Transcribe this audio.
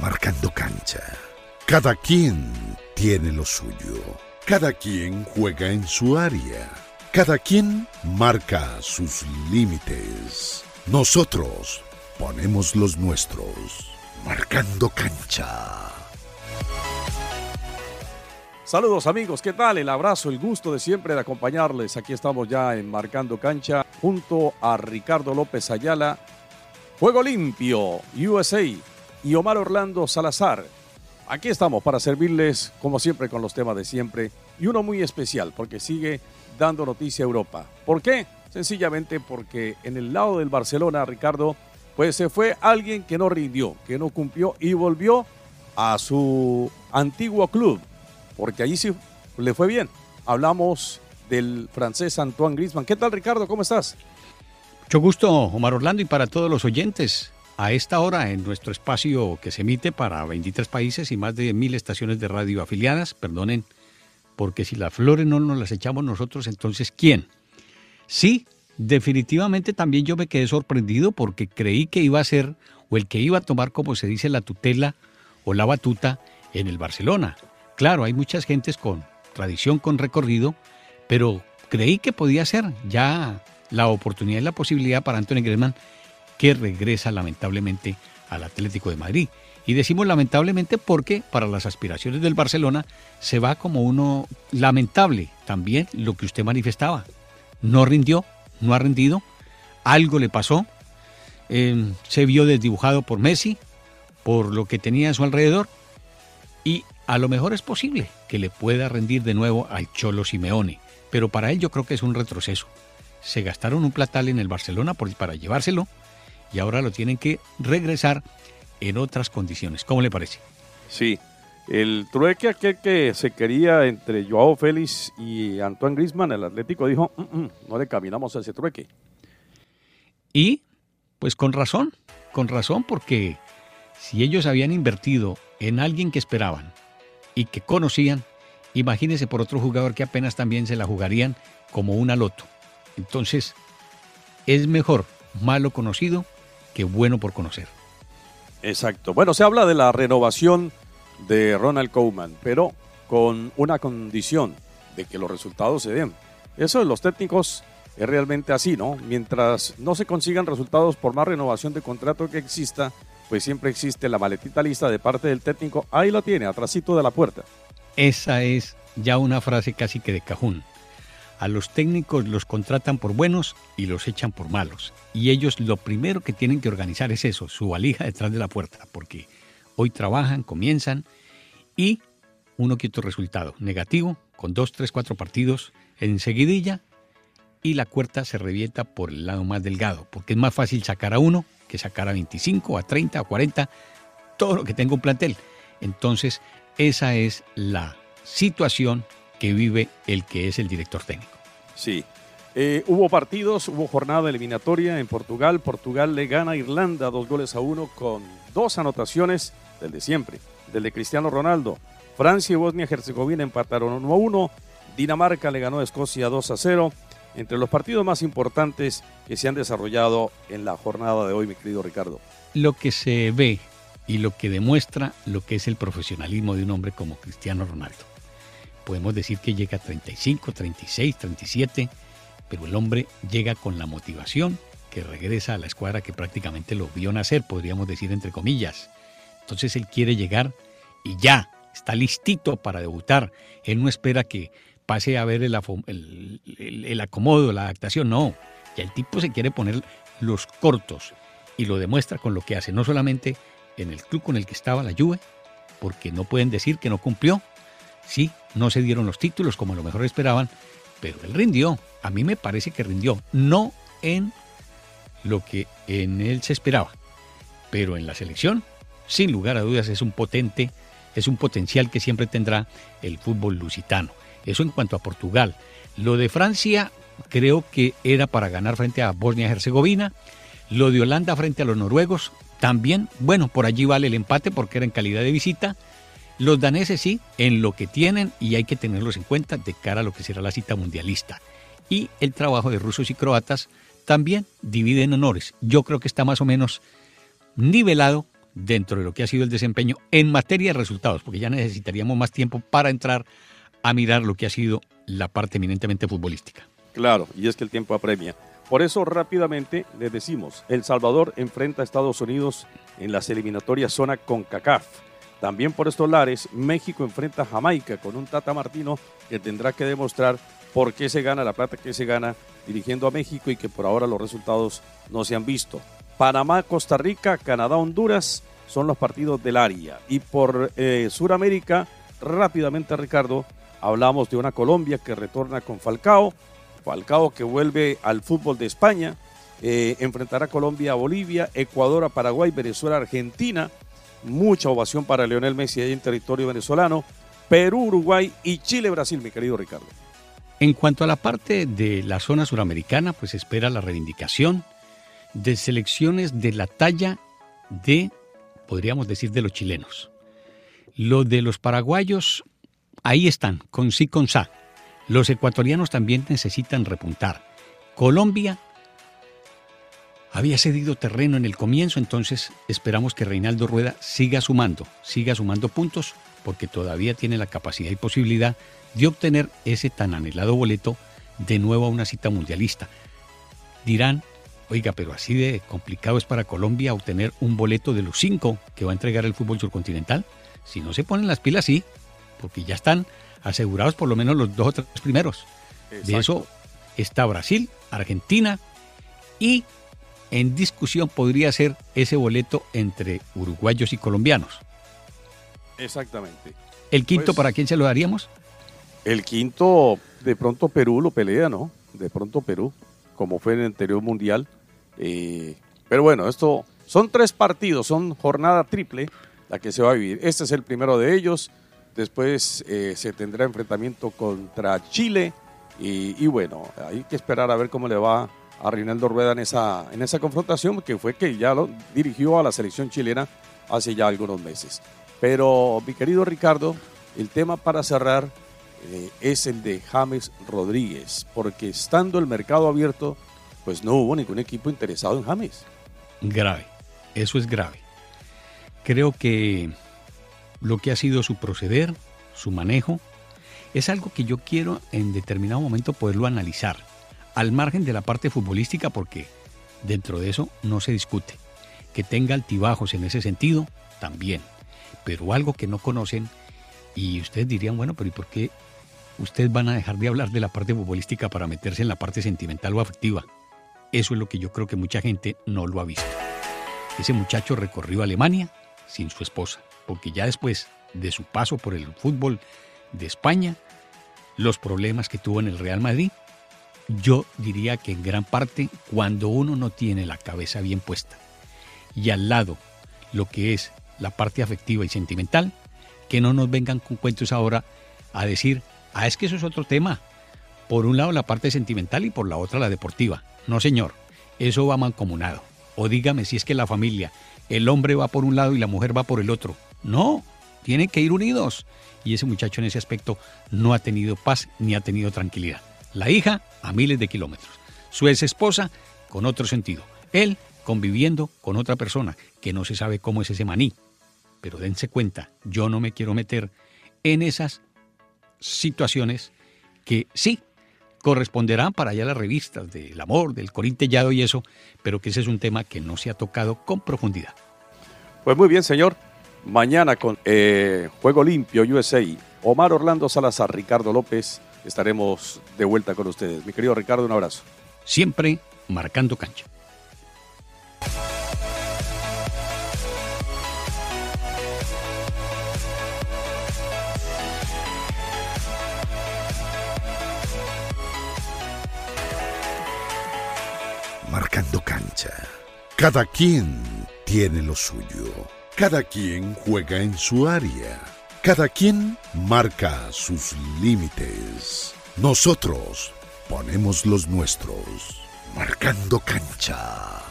marcando cancha. Cada quien tiene lo suyo. Cada quien juega en su área. Cada quien marca sus límites. Nosotros ponemos los nuestros. Marcando cancha. Saludos amigos, ¿qué tal? El abrazo, el gusto de siempre de acompañarles. Aquí estamos ya en Marcando Cancha junto a Ricardo López Ayala, Juego Limpio, USA y Omar Orlando Salazar. Aquí estamos para servirles como siempre con los temas de siempre y uno muy especial porque sigue dando noticia a Europa. ¿Por qué? Sencillamente porque en el lado del Barcelona, Ricardo, pues se fue alguien que no rindió, que no cumplió y volvió a su antiguo club porque allí sí le fue bien. Hablamos del francés Antoine Griezmann. ¿Qué tal, Ricardo? ¿Cómo estás? Mucho gusto, Omar Orlando, y para todos los oyentes. A esta hora, en nuestro espacio que se emite para 23 países y más de mil estaciones de radio afiliadas, perdonen, porque si las flores no nos las echamos nosotros, entonces ¿quién? Sí, definitivamente también yo me quedé sorprendido porque creí que iba a ser, o el que iba a tomar, como se dice, la tutela o la batuta en el Barcelona. Claro, hay muchas gentes con tradición, con recorrido, pero creí que podía ser ya la oportunidad y la posibilidad para Antonio Griezmann, que regresa lamentablemente al Atlético de Madrid. Y decimos lamentablemente porque para las aspiraciones del Barcelona se va como uno lamentable también lo que usted manifestaba. No rindió, no ha rendido, algo le pasó, eh, se vio desdibujado por Messi, por lo que tenía a su alrededor, y a lo mejor es posible que le pueda rendir de nuevo al Cholo Simeone, pero para él yo creo que es un retroceso. Se gastaron un platal en el Barcelona para llevárselo y ahora lo tienen que regresar en otras condiciones. ¿Cómo le parece? Sí, el trueque aquel que se quería entre Joao Félix y Antoine Griezmann, el Atlético dijo, mm, mm, no le caminamos a ese trueque. Y, pues con razón, con razón, porque si ellos habían invertido en alguien que esperaban, y que conocían, imagínense por otro jugador que apenas también se la jugarían como una loto. Entonces, es mejor malo conocido que bueno por conocer. Exacto. Bueno, se habla de la renovación de Ronald Koeman, pero con una condición de que los resultados se den. Eso de los técnicos es realmente así, ¿no? Mientras no se consigan resultados por más renovación de contrato que exista, pues siempre existe la maletita lista de parte del técnico. Ahí lo tiene, atrásito de la puerta. Esa es ya una frase casi que de cajón. A los técnicos los contratan por buenos y los echan por malos. Y ellos lo primero que tienen que organizar es eso, su valija detrás de la puerta, porque hoy trabajan, comienzan y uno quita resultado negativo, con dos, tres, cuatro partidos enseguidilla y la cuerda se revienta por el lado más delgado, porque es más fácil sacar a uno que sacar a 25, a 30, a 40, todo lo que tenga un plantel. Entonces, esa es la situación que vive el que es el director técnico. Sí. Eh, hubo partidos, hubo jornada eliminatoria en Portugal. Portugal le gana a Irlanda dos goles a uno con dos anotaciones del de siempre, del de Cristiano Ronaldo. Francia y Bosnia-Herzegovina empataron 1 a 1. Dinamarca le ganó a Escocia 2 a 0 entre los partidos más importantes que se han desarrollado en la jornada de hoy, mi querido Ricardo. Lo que se ve y lo que demuestra lo que es el profesionalismo de un hombre como Cristiano Ronaldo. Podemos decir que llega a 35, 36, 37, pero el hombre llega con la motivación que regresa a la escuadra que prácticamente lo vio nacer, podríamos decir entre comillas. Entonces él quiere llegar y ya, está listito para debutar. Él no espera que pase a ver el, acomodo, la adaptación, no. Ya el tipo se quiere poner los cortos y lo demuestra con lo que hace, no solamente en el club con el que estaba la Juve, porque no pueden decir que no cumplió. Sí, no se dieron los títulos como a lo mejor esperaban, pero él rindió. A mí me parece que rindió, no en lo que en él se esperaba, pero en la selección, sin lugar a dudas, es un potente, es un potencial que siempre tendrá el fútbol lusitano. Eso en cuanto a Portugal. Lo de Francia creo que era para ganar frente a Bosnia-Herzegovina. Lo de Holanda frente a los noruegos también, bueno, por allí vale el empate porque era en calidad de visita. Los daneses sí, en lo que tienen y hay que tenerlos en cuenta de cara a lo que será la cita mundialista. Y el trabajo de rusos y croatas también divide en honores. Yo creo que está más o menos nivelado dentro de lo que ha sido el desempeño en materia de resultados, porque ya necesitaríamos más tiempo para entrar a mirar lo que ha sido la parte eminentemente futbolística. Claro, y es que el tiempo apremia. Por eso rápidamente les decimos, El Salvador enfrenta a Estados Unidos en las eliminatorias zona con CACAF. También por estos lares, México enfrenta a Jamaica con un Tata Martino que tendrá que demostrar por qué se gana la plata que se gana dirigiendo a México y que por ahora los resultados no se han visto. Panamá, Costa Rica, Canadá, Honduras son los partidos del área. Y por eh, Sudamérica, rápidamente Ricardo, hablamos de una Colombia que retorna con Falcao, Falcao que vuelve al fútbol de España, eh, enfrentará Colombia a Bolivia, Ecuador a Paraguay, Venezuela Argentina, mucha ovación para Leonel Messi ahí en territorio venezolano, Perú, Uruguay y Chile, Brasil, mi querido Ricardo. En cuanto a la parte de la zona suramericana, pues espera la reivindicación de selecciones de la talla de, podríamos decir, de los chilenos. Lo de los paraguayos, ahí están, con sí, con sa. Los ecuatorianos también necesitan repuntar. Colombia había cedido terreno en el comienzo, entonces esperamos que Reinaldo Rueda siga sumando, siga sumando puntos, porque todavía tiene la capacidad y posibilidad de obtener ese tan anhelado boleto de nuevo a una cita mundialista. Dirán, oiga, pero así de complicado es para Colombia obtener un boleto de los cinco que va a entregar el fútbol surcontinental. Si no se ponen las pilas, sí, porque ya están asegurados por lo menos los dos o tres primeros. De eso está Brasil, Argentina y en discusión podría ser ese boleto entre uruguayos y colombianos. Exactamente. ¿El quinto pues para quién se lo daríamos? El quinto, de pronto Perú lo pelea, ¿no? De pronto Perú, como fue en el anterior mundial. Eh, pero bueno, esto son tres partidos, son jornada triple la que se va a vivir. Este es el primero de ellos. Después eh, se tendrá enfrentamiento contra Chile. Y, bueno, hay que esperar a ver cómo le va a Reinaldo Rueda en esa, en esa confrontación, que fue que ya lo dirigió a la selección chilena hace ya algunos meses. Pero, mi querido Ricardo, el tema para cerrar eh, es el de James Rodríguez, porque estando el mercado abierto, pues no hubo ningún equipo interesado en James. Grave, eso es grave. Creo que lo que ha sido su proceder, su manejo, es algo que yo quiero en determinado momento poderlo analizar, al margen de la parte futbolística, porque dentro de eso no se discute. Que tenga altibajos en ese sentido, también. Pero algo que no conocen, y ustedes dirían, bueno, pero ¿y por qué ustedes van a dejar de hablar de la parte futbolística para meterse en la parte sentimental o afectiva? Eso es lo que yo creo que mucha gente no lo ha visto. Ese muchacho recorrió Alemania sin su esposa porque ya después de su paso por el fútbol de España, los problemas que tuvo en el Real Madrid, yo diría que en gran parte cuando uno no tiene la cabeza bien puesta y al lado lo que es la parte afectiva y sentimental, que no nos vengan con cuentos ahora a decir, ah, es que eso es otro tema. Por un lado la parte sentimental y por la otra la deportiva. No, señor, eso va mancomunado. O dígame si es que la familia, el hombre va por un lado y la mujer va por el otro. No, tienen que ir unidos. Y ese muchacho en ese aspecto no ha tenido paz ni ha tenido tranquilidad. La hija a miles de kilómetros. Su ex esposa con otro sentido. Él conviviendo con otra persona que no se sabe cómo es ese maní. Pero dense cuenta, yo no me quiero meter en esas situaciones que sí corresponderán para allá las revistas del amor, del corintellado y eso, pero que ese es un tema que no se ha tocado con profundidad. Pues muy bien, señor. Mañana con eh, Juego Limpio USA, Omar Orlando Salazar, Ricardo López, estaremos de vuelta con ustedes. Mi querido Ricardo, un abrazo. Siempre marcando cancha. Marcando cancha. Cada quien tiene lo suyo. Cada quien juega en su área. Cada quien marca sus límites. Nosotros ponemos los nuestros. Marcando cancha.